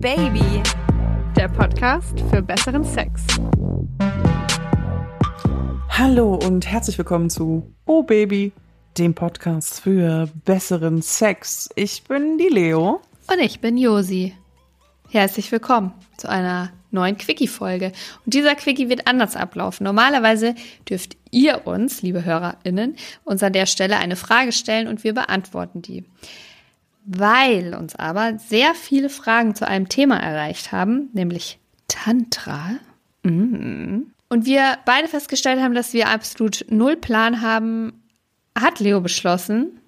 Baby, der Podcast für besseren Sex. Hallo und herzlich willkommen zu Oh Baby, dem Podcast für besseren Sex. Ich bin die Leo. Und ich bin Josi. Herzlich willkommen zu einer neuen Quickie-Folge. Und dieser Quickie wird anders ablaufen. Normalerweise dürft ihr uns, liebe HörerInnen, uns an der Stelle eine Frage stellen und wir beantworten die. Weil uns aber sehr viele Fragen zu einem Thema erreicht haben, nämlich Tantra. Mm. Und wir beide festgestellt haben, dass wir absolut null Plan haben, hat Leo beschlossen,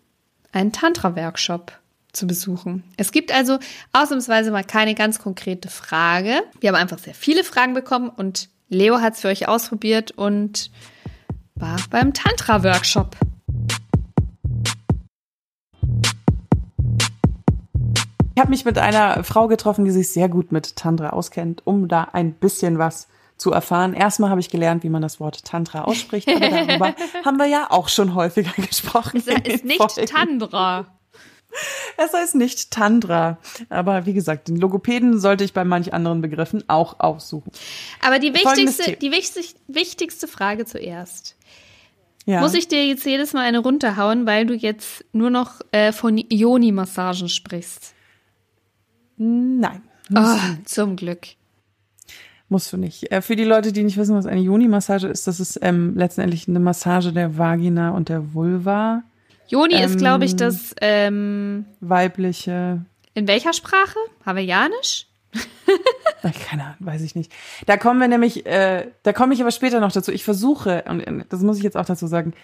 einen Tantra-Workshop zu besuchen. Es gibt also ausnahmsweise mal keine ganz konkrete Frage. Wir haben einfach sehr viele Fragen bekommen und Leo hat es für euch ausprobiert und war beim Tantra-Workshop. Ich habe mich mit einer Frau getroffen, die sich sehr gut mit Tantra auskennt, um da ein bisschen was zu erfahren. Erstmal habe ich gelernt, wie man das Wort Tantra ausspricht, aber darüber haben wir ja auch schon häufiger gesprochen. Es ist nicht Folgen. Tantra. Es heißt nicht Tandra. Aber wie gesagt, den Logopäden sollte ich bei manch anderen Begriffen auch aussuchen. Aber die wichtigste, die wichtig, wichtigste Frage zuerst. Ja. Muss ich dir jetzt jedes Mal eine runterhauen, weil du jetzt nur noch äh, von Ioni-Massagen sprichst? Nein. Oh, zum Glück. Musst du nicht. Äh, für die Leute, die nicht wissen, was eine Ioni-Massage ist, das ist ähm, letztendlich eine Massage der Vagina und der Vulva. Joni ähm, ist, glaube ich, das ähm, weibliche. In welcher Sprache? Hawaiianisch? Keine Ahnung, weiß ich nicht. Da kommen wir nämlich, äh, da komme ich aber später noch dazu. Ich versuche, und das muss ich jetzt auch dazu sagen,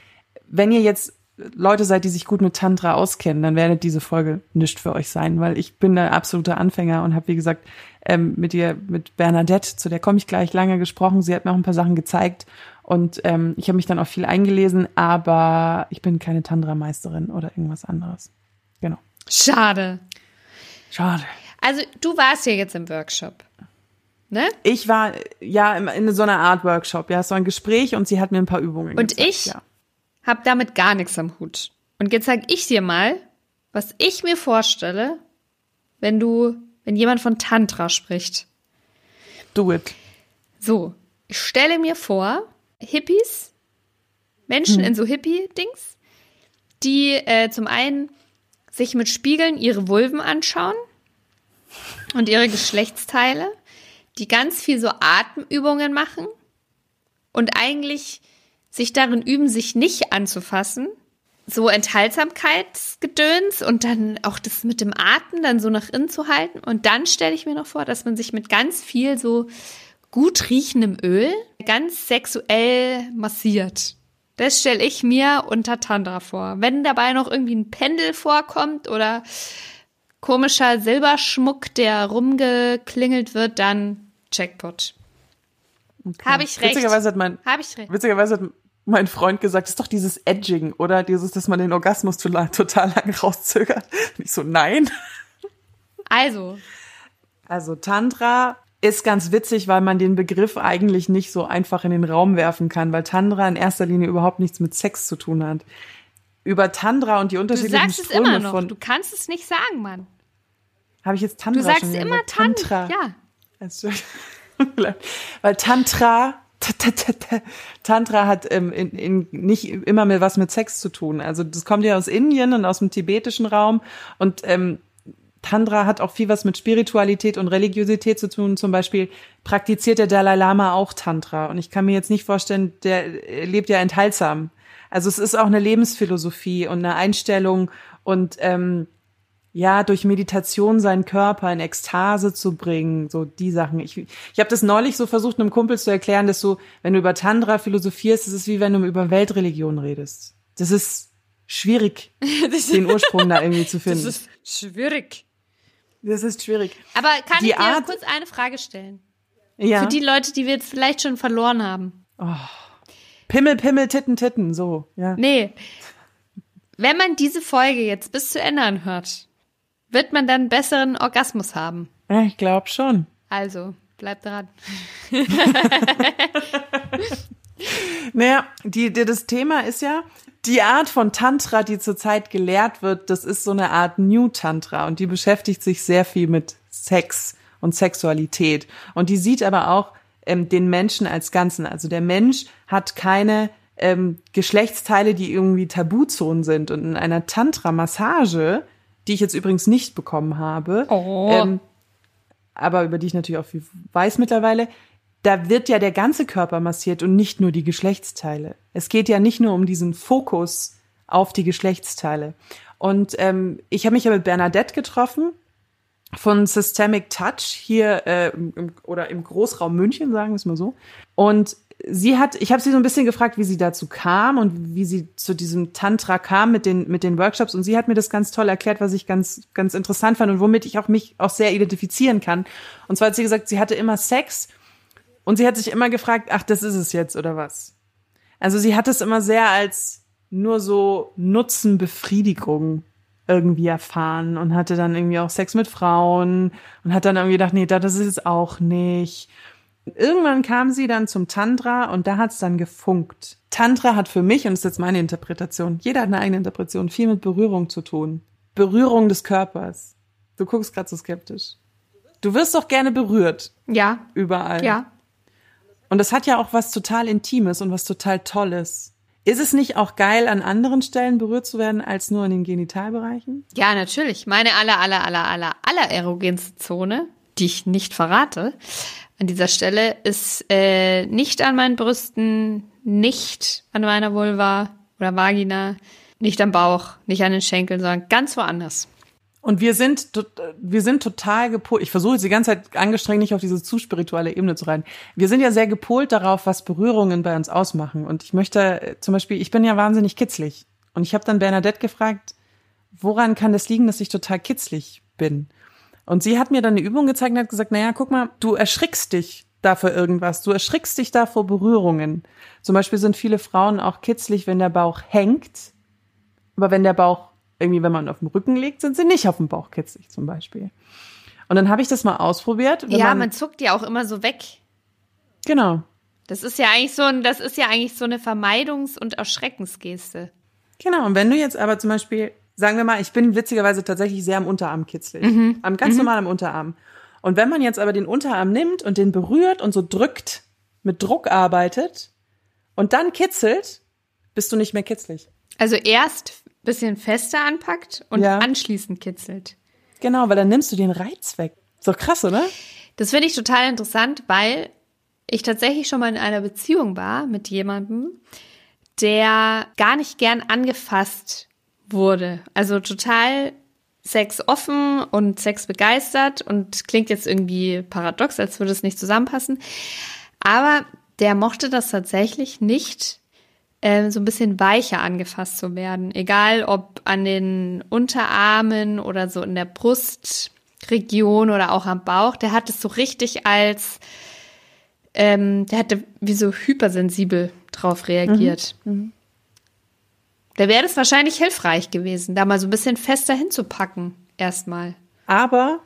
wenn ihr jetzt Leute seid, die sich gut mit Tantra auskennen, dann werdet diese Folge nicht für euch sein, weil ich bin der absolute Anfänger und habe, wie gesagt, ähm, mit ihr, mit Bernadette, zu der komme ich gleich lange gesprochen. Sie hat mir auch ein paar Sachen gezeigt und ähm, ich habe mich dann auch viel eingelesen, aber ich bin keine Tantra-Meisterin oder irgendwas anderes. Genau. Schade. Schade. Also du warst ja jetzt im Workshop. Ne? Ich war ja in so einer Art Workshop, ja, so ein Gespräch und sie hat mir ein paar Übungen und gezeigt. Und ich ja habe damit gar nichts am Hut. Und jetzt sag ich dir mal, was ich mir vorstelle, wenn du, wenn jemand von Tantra spricht. Do it. So, ich stelle mir vor, Hippies, Menschen hm. in so Hippie-Dings, die äh, zum einen sich mit Spiegeln ihre Vulven anschauen und ihre Geschlechtsteile, die ganz viel so Atemübungen machen und eigentlich sich darin üben, sich nicht anzufassen. So Enthaltsamkeitsgedöns und dann auch das mit dem Atmen dann so nach innen zu halten. Und dann stelle ich mir noch vor, dass man sich mit ganz viel so gut riechendem Öl ganz sexuell massiert. Das stelle ich mir unter Tantra vor. Wenn dabei noch irgendwie ein Pendel vorkommt oder komischer Silberschmuck, der rumgeklingelt wird, dann Jackpot. Okay. Habe ich recht. Witzigerweise hat mein, Hab ich recht. Witzigerweise hat mein Freund gesagt, das ist doch dieses Edging, oder? Dieses, dass man den Orgasmus total lang rauszögert. Und ich so, nein. Also. Also Tantra ist ganz witzig, weil man den Begriff eigentlich nicht so einfach in den Raum werfen kann, weil Tantra in erster Linie überhaupt nichts mit Sex zu tun hat. Über Tantra und die unterschiedlichen Du sagst Ströme es immer noch. Von, du kannst es nicht sagen, Mann. Habe ich jetzt Tantra Du sagst immer Tantra. Ja. Weil Tantra, Tantra hat ähm, in, in, nicht immer mehr was mit Sex zu tun. Also das kommt ja aus Indien und aus dem tibetischen Raum und ähm, Tantra hat auch viel was mit Spiritualität und Religiosität zu tun. Zum Beispiel praktiziert der Dalai Lama auch Tantra. Und ich kann mir jetzt nicht vorstellen, der lebt ja enthaltsam. Also es ist auch eine Lebensphilosophie und eine Einstellung und ähm, ja, durch Meditation seinen Körper in Ekstase zu bringen, so die Sachen. Ich, ich habe das neulich so versucht, einem Kumpel zu erklären, dass du, wenn du über Tantra philosophierst, ist es wie wenn du über Weltreligion redest. Das ist schwierig, den Ursprung da irgendwie zu finden. Das ist schwierig. Das ist schwierig. Aber kann die ich dir Art, kurz eine Frage stellen? Ja. Für die Leute, die wir jetzt vielleicht schon verloren haben. Oh. Pimmel, Pimmel, Titten, Titten, so, ja. Nee. Wenn man diese Folge jetzt bis zu Ende anhört, wird man dann einen besseren Orgasmus haben? Ja, ich glaube schon. Also, bleib dran. naja, die, die, das Thema ist ja, die Art von Tantra, die zurzeit gelehrt wird, das ist so eine Art New Tantra und die beschäftigt sich sehr viel mit Sex und Sexualität. Und die sieht aber auch ähm, den Menschen als Ganzen. Also der Mensch hat keine ähm, Geschlechtsteile, die irgendwie Tabuzonen sind. Und in einer Tantra-Massage, die ich jetzt übrigens nicht bekommen habe, Oh. ähm, aber über die ich natürlich auch viel weiß mittlerweile, da wird ja der ganze Körper massiert und nicht nur die Geschlechtsteile. Es geht ja nicht nur um diesen Fokus auf die Geschlechtsteile. Und ähm, ich habe mich ja mit Bernadette getroffen von Systemic Touch hier äh, im, oder im Großraum München, sagen wir es mal so. Und sie hat, ich habe sie so ein bisschen gefragt, wie sie dazu kam und wie sie zu diesem Tantra kam mit den mit den Workshops. Und sie hat mir das ganz toll erklärt, was ich ganz ganz interessant fand und womit ich auch mich auch sehr identifizieren kann. Und zwar hat sie gesagt, sie hatte immer Sex und sie hat sich immer gefragt, ach, das ist es jetzt oder was? Also sie hat es immer sehr als nur so Nutzenbefriedigung irgendwie erfahren und hatte dann irgendwie auch Sex mit Frauen und hat dann irgendwie gedacht, nee, das ist es auch nicht. Irgendwann kam sie dann zum Tantra und da hat's dann gefunkt. Tantra hat für mich, und das ist jetzt meine Interpretation, jeder hat eine eigene Interpretation, viel mit Berührung zu tun. Berührung des Körpers. Du guckst gerade so skeptisch. Du wirst doch gerne berührt, Ja, überall. ja. Und das hat ja auch was total Intimes und was total Tolles. Ist es nicht auch geil, an anderen Stellen berührt zu werden, als nur in den Genitalbereichen? Ja, natürlich. Meine aller, aller, aller, aller, aller erogenste Zone, die ich nicht verrate, an dieser Stelle ist äh, nicht an meinen Brüsten, nicht an meiner Vulva oder Vagina, nicht am Bauch, nicht an den Schenkeln, sondern ganz woanders. Und wir sind, tot- wir sind total gepolt. Ich versuche jetzt die ganze Zeit angestrengt nicht auf diese zu spirituelle Ebene zu rein. Wir sind ja sehr gepolt darauf, was Berührungen bei uns ausmachen. Und ich möchte äh, zum Beispiel, ich bin ja wahnsinnig kitzlig. Und ich habe dann Bernadette gefragt, woran kann das liegen, dass ich total kitzlig bin? Und sie hat mir dann eine Übung gezeigt und hat gesagt, naja, guck mal, du erschrickst dich da vor irgendwas. Du erschrickst dich da vor Berührungen. Zum Beispiel sind viele Frauen auch kitzlig, wenn der Bauch hängt. Aber wenn der Bauch irgendwie, wenn man auf dem Rücken liegt, sind sie nicht auf dem Bauch kitzlig zum Beispiel. Und dann habe ich das mal ausprobiert. ja, man, man zuckt ja auch immer so weg. genau, Das ist ja eigentlich so ein, das ist ja eigentlich so eine Vermeidungs- und Erschreckensgeste. genau. Und wenn du jetzt aber zum Beispiel, sagen wir mal, ich bin witzigerweise tatsächlich sehr am Unterarm kitzlig, Mhm. am ganz normal am Unterarm. Und wenn man jetzt aber den Unterarm nimmt und den berührt und so drückt, mit Druck arbeitet und dann kitzelt, bist du nicht mehr kitzlig. Also erst bisschen fester anpackt und Ja. anschließend kitzelt. Genau, weil dann nimmst du den Reiz weg. Ist doch krass, oder? Das finde ich total interessant, weil ich tatsächlich schon mal in einer Beziehung war mit jemandem, der gar nicht gern angefasst wurde. Also total sexoffen und sexbegeistert und klingt jetzt irgendwie paradox, als würde es nicht zusammenpassen. Aber der mochte das tatsächlich nicht, äh, so ein bisschen weicher angefasst zu werden. Egal ob an den Unterarmen oder so in der Brustregion oder auch am Bauch. Der hat es so richtig als, ähm, der hatte wie so hypersensibel drauf reagiert. Da wäre das wahrscheinlich hilfreich gewesen, da mal so ein bisschen fester hinzupacken, erstmal. Aber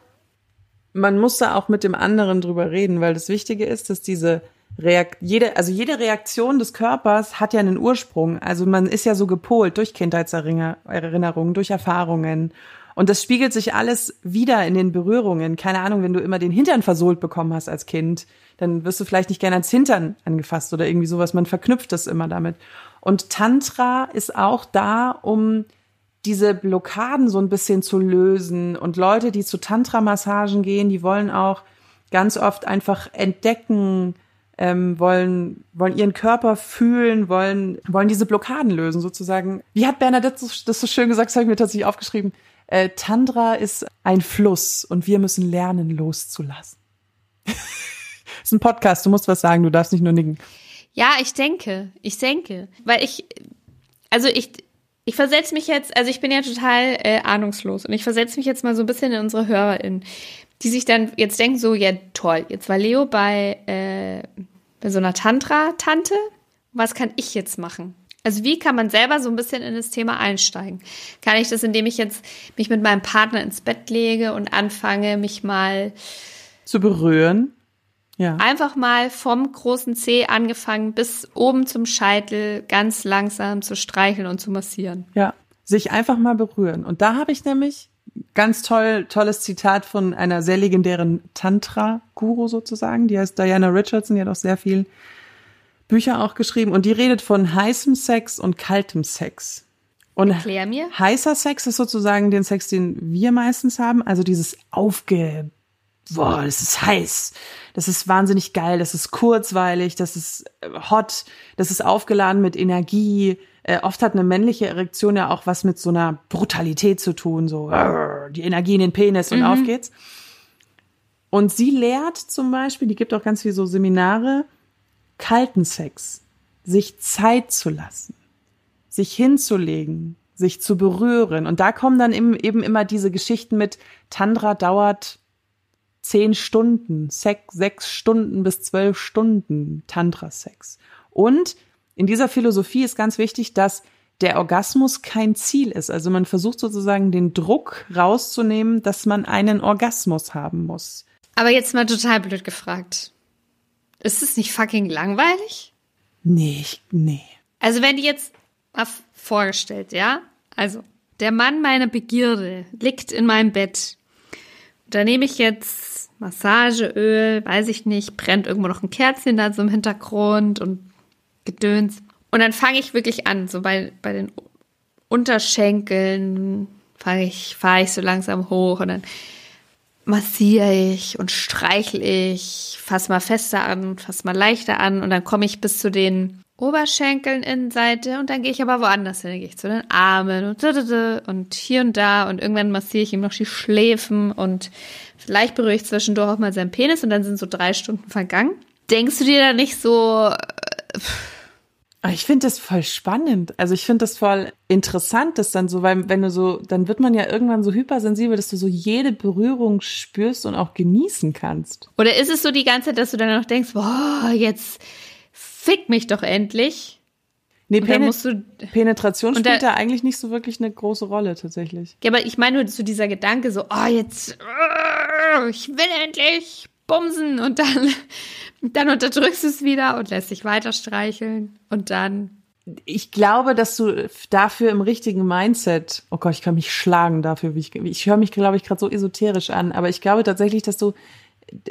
man muss da auch mit dem anderen drüber reden, weil das Wichtige ist, dass diese Reakt jede, also jede Reaktion des Körpers hat ja einen Ursprung. Also man ist ja so gepolt durch Kindheitserinnerungen, durch Erfahrungen. Und das spiegelt sich alles wieder in den Berührungen. Keine Ahnung, wenn du immer den Hintern versohlt bekommen hast als Kind, dann wirst du vielleicht nicht gerne als Hintern angefasst oder irgendwie sowas. Man verknüpft das immer damit. Und Tantra ist auch da, um diese Blockaden so ein bisschen zu lösen. Und Leute, die zu Tantra-Massagen gehen, die wollen auch ganz oft einfach entdecken, ähm, wollen, wollen ihren Körper fühlen, wollen, wollen diese Blockaden lösen, sozusagen. Wie hat Bernadette das so schön gesagt, das habe ich mir tatsächlich aufgeschrieben. Äh, Tantra ist ein Fluss und wir müssen lernen, loszulassen. ist ein Podcast, du musst was sagen, du darfst nicht nur nicken. Ja, ich denke, ich denke, weil ich, also ich, ich versetze mich jetzt, also ich bin ja total äh, ahnungslos und ich versetze mich jetzt mal so ein bisschen in unsere HörerInnen, die sich dann jetzt denken so, ja toll, jetzt war Leo bei, äh, bei so einer Tantra-Tante, was kann ich jetzt machen? Also wie kann man selber so ein bisschen in das Thema einsteigen? Kann ich das, indem ich jetzt mich mit meinem Partner ins Bett lege und anfange, mich mal Zu berühren. Ja. Einfach mal vom großen C angefangen bis oben zum Scheitel ganz langsam zu streicheln und zu massieren. Ja, sich einfach mal berühren. Und da habe ich nämlich ganz toll, tolles Zitat von einer sehr legendären Tantra-Guru sozusagen. Die heißt Diana Richardson, die hat auch sehr viel Bücher auch geschrieben und die redet von heißem Sex und kaltem Sex. Und Erklär mir. heißer Sex ist sozusagen den Sex, den wir meistens haben, also dieses aufge boah, das ist heiß, das ist wahnsinnig geil, das ist kurzweilig, das ist äh, hot, das ist aufgeladen mit Energie. Äh, oft hat eine männliche Erektion ja auch was mit so einer Brutalität zu tun, so die Energie in den Penis und auf geht's. Und sie lehrt zum Beispiel, die gibt auch ganz viel so Seminare, kalten Sex, sich Zeit zu lassen, sich hinzulegen, sich zu berühren. Und da kommen dann eben immer diese Geschichten mit, Tantra dauert zehn Stunden, sechs, sechs Stunden bis zwölf Stunden Tantra-Sex. Und in dieser Philosophie ist ganz wichtig, dass der Orgasmus kein Ziel ist. Also man versucht sozusagen den Druck rauszunehmen, dass man einen Orgasmus haben muss. Aber jetzt mal total blöd gefragt. Ist es nicht fucking langweilig? Nee, ich, nee. Also wenn die jetzt mal vorgestellt, ja? Also, der Mann meiner Begierde liegt in meinem Bett. Da nehme ich jetzt Massageöl, weiß ich nicht, brennt irgendwo noch ein Kerzchen da so im Hintergrund und Gedöns. Und dann fange ich wirklich an, so bei, bei den Unterschenkeln fange ich, fahre ich so langsam hoch und dann massiere ich und streichle ich, fass mal fester an, fass mal leichter an und dann komme ich bis zu den Oberschenkeln Innenseite und dann gehe ich aber woanders hin. Dann gehe ich zu den Armen und, und hier und da und irgendwann massiere ich ihm noch die Schläfen und vielleicht berühre ich zwischendurch auch mal seinen Penis und dann sind so drei Stunden vergangen. Denkst du dir da nicht so... Äh, ich finde das voll spannend. Also ich finde das voll interessant, dass dann so, weil wenn du so, dann wird man ja irgendwann so hypersensibel, dass du so jede Berührung spürst und auch genießen kannst. Oder ist es so die ganze Zeit, dass du dann noch denkst, boah, jetzt fick mich doch endlich. Nee, du, Penetration spielt da, da, eigentlich nicht so wirklich eine große Rolle tatsächlich. Ja, aber ich meine nur so dieser Gedanke so, oh, jetzt, oh, ich will endlich bumsen und dann, dann unterdrückst du es wieder und lässt dich weiter streicheln und dann. Ich glaube, dass du dafür im richtigen Mindset, oh Gott, ich kann mich schlagen dafür, wie ich, ich höre mich, glaube ich, gerade so esoterisch an, aber ich glaube tatsächlich, dass du,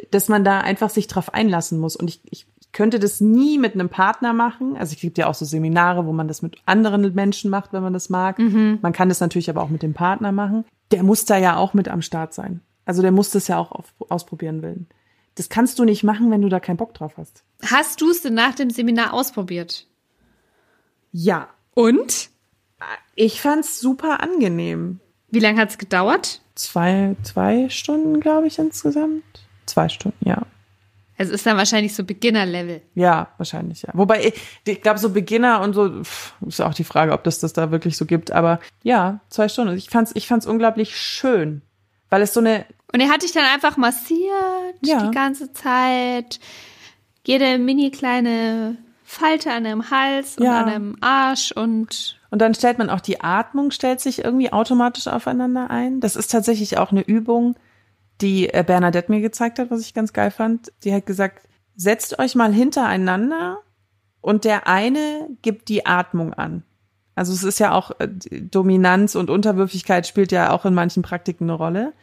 dass man da einfach sich drauf einlassen muss. Und ich, ich könnte das nie mit einem Partner machen. Also es gibt ja auch so Seminare, wo man das mit anderen Menschen macht, wenn man das mag. Mhm. Man kann das natürlich aber auch mit dem Partner machen. Der muss da ja auch mit am Start sein. Also der muss das ja auch auf, ausprobieren wollen. Das kannst du nicht machen, wenn du da keinen Bock drauf hast. Hast du es denn nach dem Seminar ausprobiert? Ja. Und? Ich fand's super angenehm. Wie lange hat's gedauert? Zwei, zwei Stunden, glaube ich, insgesamt. Zwei Stunden, ja. Es ist dann wahrscheinlich so Beginner-Level. Ja, wahrscheinlich, ja. Wobei, ich, ich glaube, so Beginner und so, pff, ist auch die Frage, ob das das da wirklich so gibt. Aber ja, zwei Stunden. Ich fand's, ich fand's unglaublich schön. Weil es so eine. Und er hat dich dann einfach massiert ja. die ganze Zeit. Jede mini kleine Falte an deinem Hals und ja. an deinem Arsch und. Und dann stellt man auch die Atmung, stellt sich irgendwie automatisch aufeinander ein. Das ist tatsächlich auch eine Übung die äh, Bernadette mir gezeigt hat, was ich ganz geil fand. Die hat gesagt, setzt euch mal hintereinander und der eine gibt die Atmung an. Also es ist ja auch äh, Dominanz und Unterwürfigkeit spielt ja auch in manchen Praktiken eine Rolle.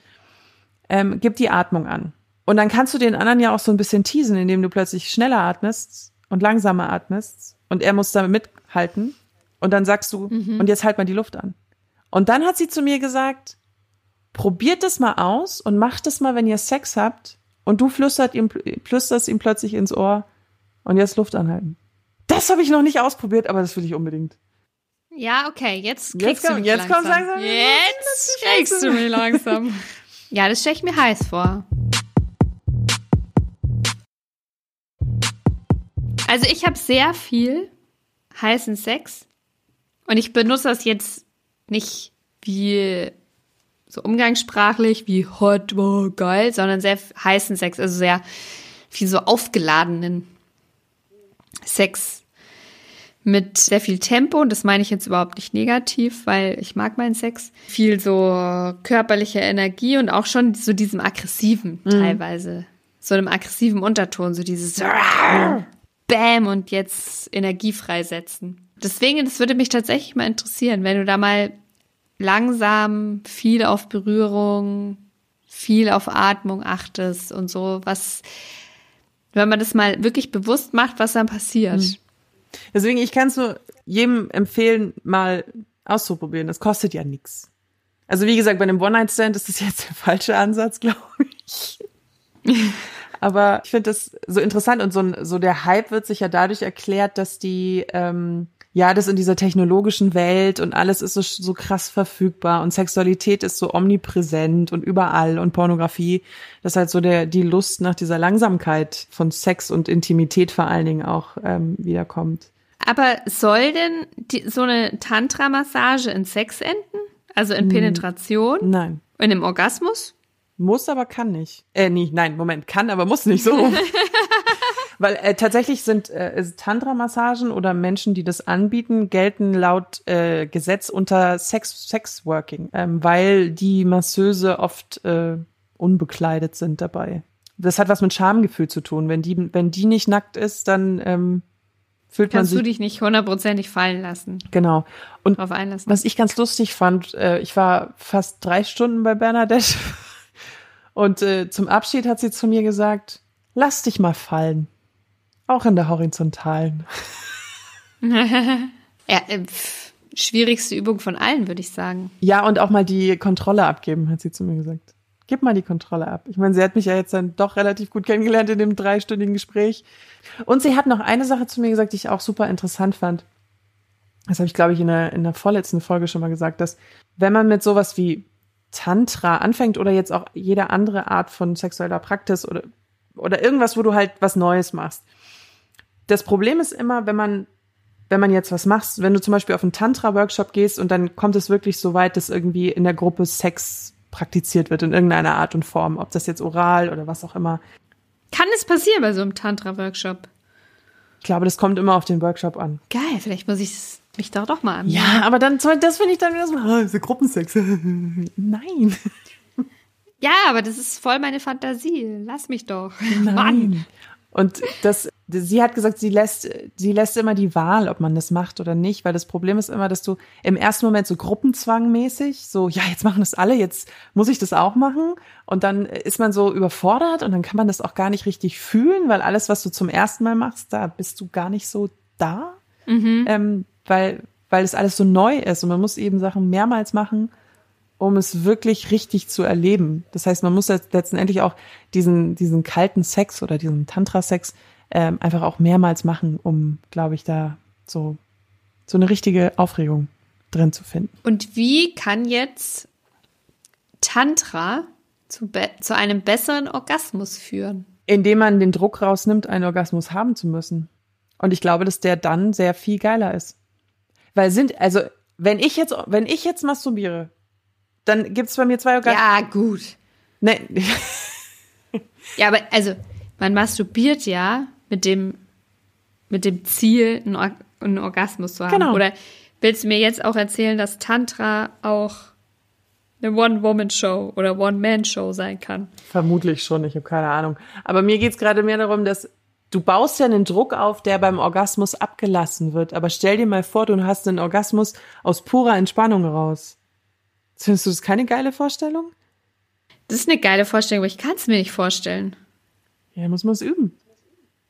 Ähm, gib die Atmung an. Und dann kannst du den anderen ja auch so ein bisschen teasen, indem du plötzlich schneller atmest und langsamer atmest und er muss damit mithalten. Und dann sagst du, mhm. und jetzt halt mal die Luft an. Und dann hat sie zu mir gesagt, probiert es mal aus und macht es mal, wenn ihr Sex habt und du flüstert ihm, flüsterst ihm plötzlich ins Ohr und jetzt Luft anhalten. Das habe ich noch nicht ausprobiert, aber das will ich unbedingt. Ja, okay, jetzt kriegst jetzt du mich jetzt langsam. langsam. Jetzt kriegst du mich langsam. ja, das stelle ich mir heiß vor. Also ich habe sehr viel heißen Sex und ich benutze das jetzt nicht wie so umgangssprachlich wie hot, wow, geil, sondern sehr heißen Sex, also sehr viel so aufgeladenen Sex mit sehr viel Tempo. Und das meine ich jetzt überhaupt nicht negativ, weil ich mag meinen Sex. Viel so körperliche Energie und auch schon so diesem aggressiven mhm. teilweise. So einem aggressiven Unterton, so dieses Bam und jetzt Energie freisetzen. Deswegen, das würde mich tatsächlich mal interessieren, wenn du da mal langsam viel auf Berührung, viel auf Atmung achtest und so, was, wenn man das mal wirklich bewusst macht, was dann passiert. Mhm. Deswegen, ich kann es nur jedem empfehlen, mal auszuprobieren. Das kostet ja nichts. Also wie gesagt, bei einem One-Night-Stand ist das jetzt der falsche Ansatz, glaube ich. Aber ich finde das so interessant und so, so der Hype wird sich ja dadurch erklärt, dass die ähm, ja, das in dieser technologischen Welt und alles ist so, so krass verfügbar und Sexualität ist so omnipräsent und überall und Pornografie, dass halt so der, die Lust nach dieser Langsamkeit von Sex und Intimität vor allen Dingen auch ähm, wiederkommt. Aber soll denn die, so eine Tantra-Massage in Sex enden? Also in hm. Penetration? Nein. In einem Orgasmus? Muss, aber kann nicht. Äh, nee, nein, Moment, kann, aber muss nicht so. Weil äh, tatsächlich sind äh, Tantra-Massagen oder Menschen, die das anbieten, gelten laut äh, Gesetz unter Sex Sexworking, ähm, weil die Masseuse oft äh, unbekleidet sind dabei. Das hat was mit Schamgefühl zu tun. Wenn die, wenn die nicht nackt ist, dann ähm, fühlt Kannst man sich. du dich nicht hundertprozentig fallen lassen. Genau. Und was ich ganz lustig fand, äh, ich war fast drei Stunden bei Bernadette und äh, zum Abschied hat sie zu mir gesagt, lass dich mal fallen. Auch in der horizontalen. ja, äh, schwierigste Übung von allen, würde ich sagen. Ja, und auch mal die Kontrolle abgeben, hat sie zu mir gesagt. Gib mal die Kontrolle ab. Ich meine, sie hat mich ja jetzt dann doch relativ gut kennengelernt in dem dreistündigen Gespräch. Und sie hat noch eine Sache zu mir gesagt, die ich auch super interessant fand. Das habe ich, glaube ich, in der, in der vorletzten Folge schon mal gesagt, dass wenn man mit sowas wie Tantra anfängt oder jetzt auch jede andere Art von sexueller Praxis oder, oder irgendwas, wo du halt was Neues machst, das Problem ist immer, wenn man, wenn man jetzt was machst, wenn du zum Beispiel auf einen Tantra-Workshop gehst und dann kommt es wirklich so weit, dass irgendwie in der Gruppe Sex praktiziert wird in irgendeiner Art und Form, ob das jetzt oral oder was auch immer. Kann es passieren bei so einem Tantra-Workshop? Ich glaube, das kommt immer auf den Workshop an. Geil, vielleicht muss ich mich da doch mal an. Ja, aber dann, das finde ich dann wieder so, oh, ist Gruppensex. Nein. Ja, aber das ist voll meine Fantasie. Lass mich doch. Nein. Mann. Und das, sie hat gesagt, sie lässt, sie lässt immer die Wahl, ob man das macht oder nicht, weil das Problem ist immer, dass du im ersten Moment so gruppenzwangmäßig, so, ja, jetzt machen das alle, jetzt muss ich das auch machen. Und dann ist man so überfordert und dann kann man das auch gar nicht richtig fühlen, weil alles, was du zum ersten Mal machst, da bist du gar nicht so da. Mhm. Ähm, weil, weil es alles so neu ist und man muss eben Sachen mehrmals machen um es wirklich richtig zu erleben. Das heißt, man muss letztendlich auch diesen, diesen kalten Sex oder diesen Tantra-Sex ähm, einfach auch mehrmals machen, um, glaube ich, da so, so eine richtige Aufregung drin zu finden. Und wie kann jetzt Tantra zu, zu einem besseren Orgasmus führen? Indem man den Druck rausnimmt, einen Orgasmus haben zu müssen. Und ich glaube, dass der dann sehr viel geiler ist. Weil sind, also, wenn ich jetzt, wenn ich jetzt masturbiere, dann gibt es bei mir zwei Orgasmen. Ja, gut. Nee. ja, aber also, man masturbiert ja mit dem, mit dem Ziel, einen, Or einen Orgasmus zu haben. Genau. Oder willst du mir jetzt auch erzählen, dass Tantra auch eine One-Woman-Show oder One-Man-Show sein kann? Vermutlich schon, ich habe keine Ahnung. Aber mir geht es gerade mehr darum, dass du baust ja einen Druck auf, der beim Orgasmus abgelassen wird. Aber stell dir mal vor, du hast einen Orgasmus aus purer Entspannung raus. Findest du das keine geile Vorstellung? Das ist eine geile Vorstellung, aber ich kann es mir nicht vorstellen. Ja, muss man es üben.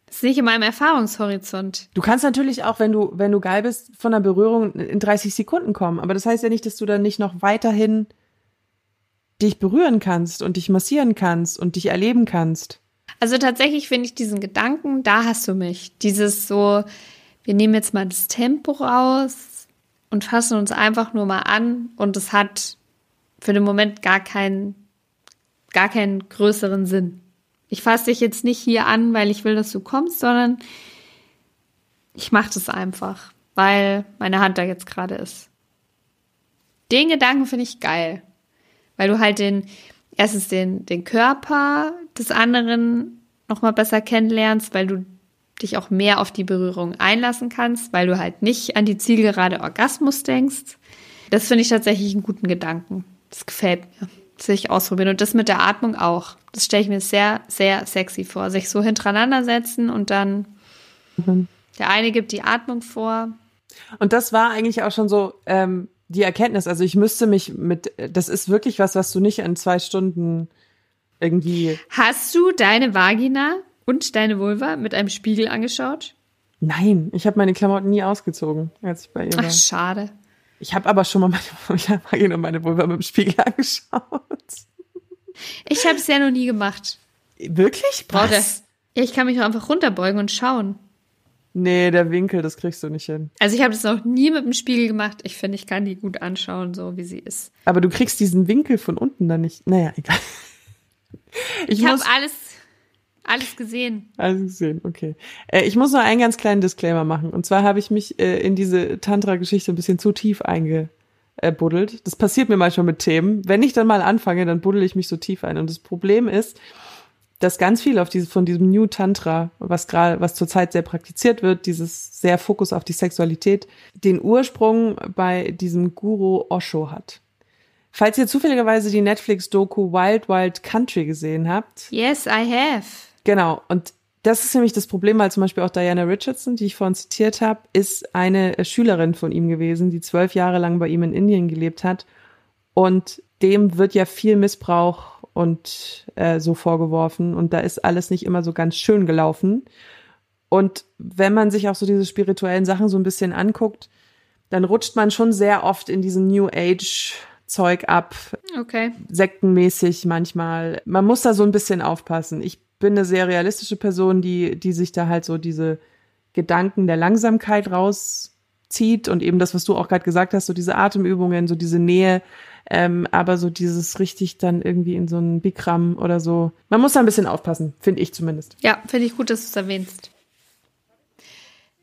Das ist nicht in meinem Erfahrungshorizont. Du kannst natürlich auch, wenn du, wenn du geil bist, von der Berührung in 30 Sekunden kommen. Aber das heißt ja nicht, dass du dann nicht noch weiterhin dich berühren kannst und dich massieren kannst und dich erleben kannst. Also tatsächlich finde ich diesen Gedanken, da hast du mich. Dieses so, wir nehmen jetzt mal das Tempo raus und fassen uns einfach nur mal an und es hat für den Moment gar keinen, gar keinen größeren Sinn. Ich fasse dich jetzt nicht hier an, weil ich will, dass du kommst, sondern ich mache das einfach, weil meine Hand da jetzt gerade ist. Den Gedanken finde ich geil, weil du halt den, erstens den, den Körper des anderen nochmal besser kennenlernst, weil du dich auch mehr auf die Berührung einlassen kannst, weil du halt nicht an die zielgerade Orgasmus denkst. Das finde ich tatsächlich einen guten Gedanken. Das gefällt mir. Das will ich ausprobieren. Und das mit der Atmung auch. Das stelle ich mir sehr, sehr sexy vor. Sich so hintereinander setzen und dann mhm. der eine gibt die Atmung vor. Und das war eigentlich auch schon so, ähm, die Erkenntnis. Also ich müsste mich mit, das ist wirklich was, was du nicht in zwei Stunden irgendwie. Hast du deine Vagina und deine Vulva mit einem Spiegel angeschaut? Nein, ich habe meine Klamotten nie ausgezogen, als ich bei ihr war. Ach, schade. Ich habe aber schon mal meine Vagina und meine Vulva mit dem Spiegel angeschaut. Ich habe es ja noch nie gemacht. Wirklich? Braucht Was? Ja, ich kann mich auch einfach runterbeugen und schauen. Nee, der Winkel, das kriegst du nicht hin. Also ich habe das noch nie mit dem Spiegel gemacht. Ich finde, ich kann die gut anschauen, so wie sie ist. Aber du kriegst diesen Winkel von unten dann nicht. Naja, egal. Ich, habe alles, alles gesehen. Alles gesehen, okay. Äh, ich muss noch einen ganz kleinen Disclaimer machen. Und zwar habe ich mich äh, in diese Tantra-Geschichte ein bisschen zu tief eingebuddelt. Das passiert mir manchmal mit Themen. Wenn ich dann mal anfange, dann buddel ich mich so tief ein. Und das Problem ist, dass ganz viel auf diese, von diesem New Tantra, was gerade, was zurzeit sehr praktiziert wird, dieses sehr Fokus auf die Sexualität, den Ursprung bei diesem Guru Osho hat. Falls ihr zufälligerweise die Netflix-Doku Wild Wild Country gesehen habt. Yes, I have. Genau. Und das ist nämlich das Problem, weil zum Beispiel auch Diana Richardson, die ich vorhin zitiert habe, ist eine Schülerin von ihm gewesen, die zwölf Jahre lang bei ihm in Indien gelebt hat. Und dem wird ja viel Missbrauch und äh, so vorgeworfen. Und da ist alles nicht immer so ganz schön gelaufen. Und wenn man sich auch so diese spirituellen Sachen so ein bisschen anguckt, dann rutscht man schon sehr oft in diesen New Age Zeug ab. Okay. Sektenmäßig manchmal. Man muss da so ein bisschen aufpassen. Ich bin eine sehr realistische Person, die, die sich da halt so diese Gedanken der Langsamkeit rauszieht und eben das, was du auch gerade gesagt hast, so diese Atemübungen, so diese Nähe ähm, aber so dieses richtig dann irgendwie in so einen Bikram oder so. Man muss da ein bisschen aufpassen, finde ich zumindest. Ja, finde ich gut, dass du es erwähnst.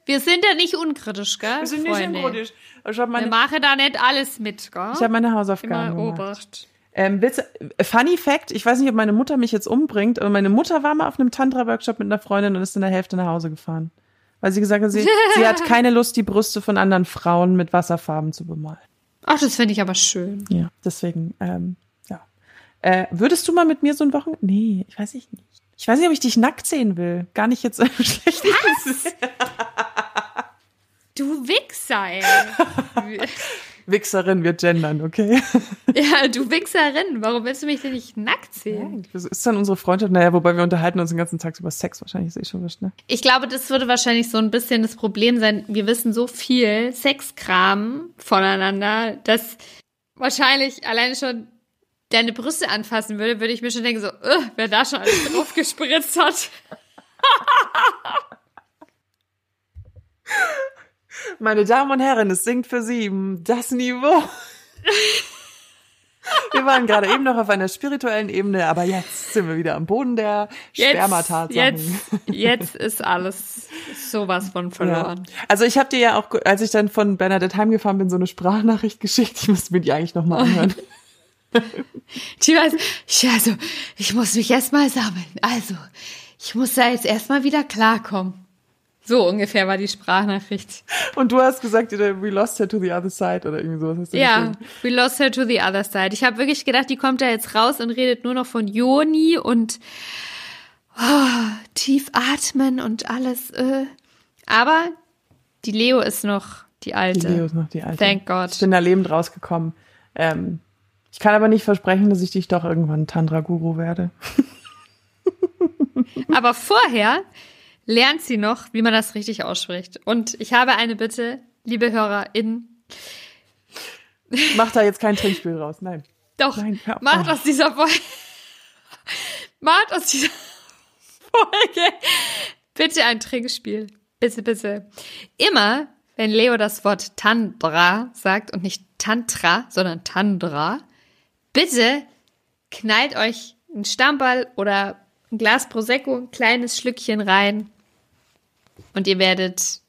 Wir sind ja nicht unkritisch, gell? Wir sind Freunde? nicht unkritisch. Ich habe Wir meine, machen da nicht alles mit, gell? ich hab meine Immer Hausaufgaben gemacht. Obacht. Ähm, willst, du- Funny Fact, ich weiß nicht, ob meine Mutter mich jetzt umbringt, aber meine Mutter war mal auf einem Tantra-Workshop mit einer Freundin und ist in der Hälfte nach Hause gefahren. Weil sie gesagt hat, sie, sie hat keine Lust, die Brüste von anderen Frauen mit Wasserfarben zu bemalen. Ach, das finde ich aber schön. Ja, deswegen, ähm, ja. Äh, würdest du mal mit mir so ein Wochenende? Nee, ich weiß nicht. Ich weiß nicht, ob ich dich nackt sehen will. Gar nicht jetzt schlecht. Du Wichser, ey. Wichserin, wir gendern, okay? ja, du Wichserin. Warum willst du mich denn nicht nackt sehen? Das ist dann unsere Freundschaft. Naja, wobei wir unterhalten uns den ganzen Tag über Sex. Wahrscheinlich ist eh schon was, ne? Ich glaube, das würde wahrscheinlich so ein bisschen das Problem sein. Wir wissen so viel Sexkram voneinander, dass wahrscheinlich alleine schon deine Brüste anfassen würde, würde ich mir schon denken, so, "Ugh, wer da schon alles drauf gespritzt hat. Meine Damen und Herren, es singt für Sie das Niveau. Wir waren gerade eben noch auf einer spirituellen Ebene, aber jetzt sind wir wieder am Boden der Jetzt, Spermatatsachen. jetzt, jetzt ist alles sowas von verloren. Ja. Also ich habe dir ja auch, als ich dann von Bernadette heimgefahren bin, so eine Sprachnachricht geschickt. Ich muss mir die eigentlich nochmal anhören. Die weiß, ich, also, ich muss mich erstmal sammeln. Also, ich muss da jetzt erstmal wieder klarkommen. So ungefähr war die Sprachnachricht. Und du hast gesagt, we lost her to the other side oder irgendwie sowas. Hast du Ja, geschrieben. we lost her to the other side. Ich habe wirklich gedacht, die kommt da jetzt raus und redet nur noch von Joni und oh, tief atmen und alles. Äh. Aber die Leo ist noch die Die alte. Leo ist noch die alte. Thank God. Ich bin da lebend rausgekommen. Ähm, ich kann aber nicht versprechen, dass ich dich doch irgendwann Tantra-Guru werde. Aber vorher lernt sie noch, wie man das richtig ausspricht. Und ich habe eine Bitte, liebe HörerInnen. Mach da jetzt kein Trinkspiel raus. Nein. Doch, Nein, auf. macht aus dieser Folge, macht aus dieser Folge bitte ein Trinkspiel. Bitte, bitte. Immer, wenn Leo das Wort Tantra sagt und nicht Tantra, sondern Tandra, bitte knallt euch einen Stammball oder ein Glas Prosecco, ein kleines Schlückchen rein und ihr werdet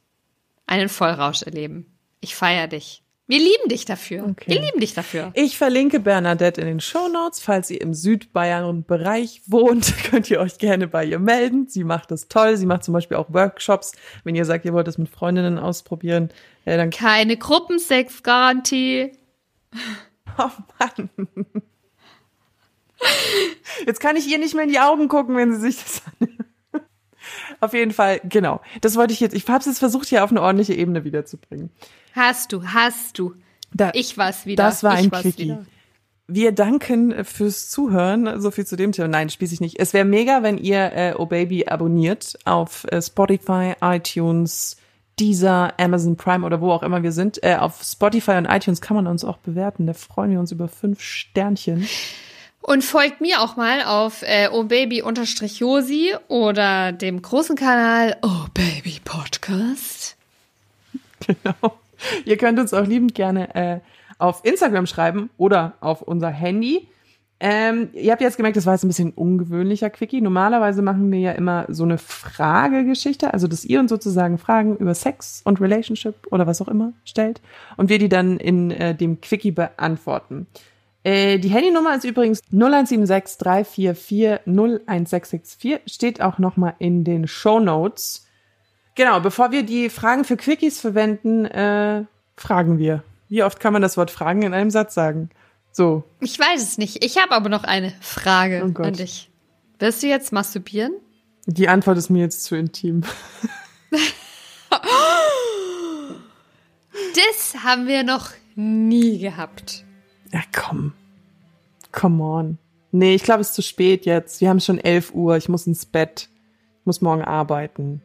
einen Vollrausch erleben. Ich feier dich. Wir lieben dich dafür. Okay. Wir lieben dich dafür. Ich verlinke Bernadette in den Shownotes. Falls ihr im Südbayern-Bereich wohnt, könnt ihr euch gerne bei ihr melden. Sie macht das toll. Sie macht zum Beispiel auch Workshops. Wenn ihr sagt, ihr wollt es mit Freundinnen ausprobieren, äh, dann Keine Gruppensexgarantie. Oh Mann. Jetzt kann ich ihr nicht mehr in die Augen gucken, wenn sie sich das anhört. Auf jeden Fall, genau. Das wollte ich jetzt. Ich habe es jetzt versucht, hier auf eine ordentliche Ebene wiederzubringen. Hast du, hast du. Da, ich war's wieder. Das war ein Quickie. Wir danken fürs Zuhören. So viel zu dem Thema. Nein, spieß ich nicht. Es wäre mega, wenn ihr äh, Oh Baby abonniert auf äh, Spotify, iTunes, Deezer, Amazon Prime oder wo auch immer wir sind. Äh, auf Spotify und iTunes kann man uns auch bewerten. Da freuen wir uns über fünf Sternchen. Und folgt mir auch mal auf äh, obaby-josi oder dem großen Kanal Oh Baby Podcast. Genau. Ihr könnt uns auch liebend gerne äh, auf Instagram schreiben oder auf unser Handy. Ähm, ihr habt jetzt gemerkt, das war jetzt ein bisschen ungewöhnlicher Quickie. Normalerweise machen wir ja immer so eine Fragegeschichte, also dass ihr uns sozusagen Fragen über Sex und Relationship oder was auch immer stellt und wir die dann in äh, dem Quickie beantworten. Äh, die Handynummer ist übrigens 0176 344 01664, steht auch nochmal in den Show Notes. Genau, bevor wir die Fragen für Quickies verwenden, äh, fragen wir. Wie oft kann man das Wort Fragen in einem Satz sagen? So. Ich weiß es nicht. Ich habe aber noch eine Frage Oh an dich. Wirst du jetzt masturbieren? Die Antwort ist mir jetzt zu intim. Das haben wir noch nie gehabt. Ja, komm. Come on. Nee, ich glaube, es ist zu spät jetzt. Wir haben schon 11 Uhr. Ich muss ins Bett. Ich muss morgen arbeiten.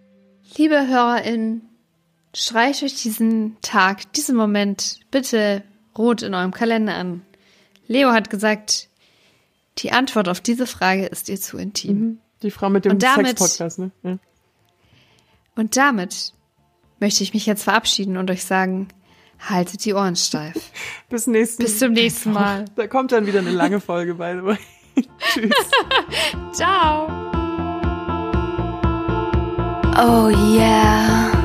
Liebe HörerInnen, streicht euch diesen Tag, diesen Moment bitte rot in eurem Kalender an. Leo hat gesagt, die Antwort auf diese Frage ist ihr zu intim. Die Frau mit dem Sex-Podcast, ne? Ja. Und damit möchte ich mich jetzt verabschieden und euch sagen, haltet die Ohren steif. Bis nächsten Bis zum nächsten Mal. Da kommt dann wieder eine lange Folge, by the way. Tschüss. Ciao. Oh yeah.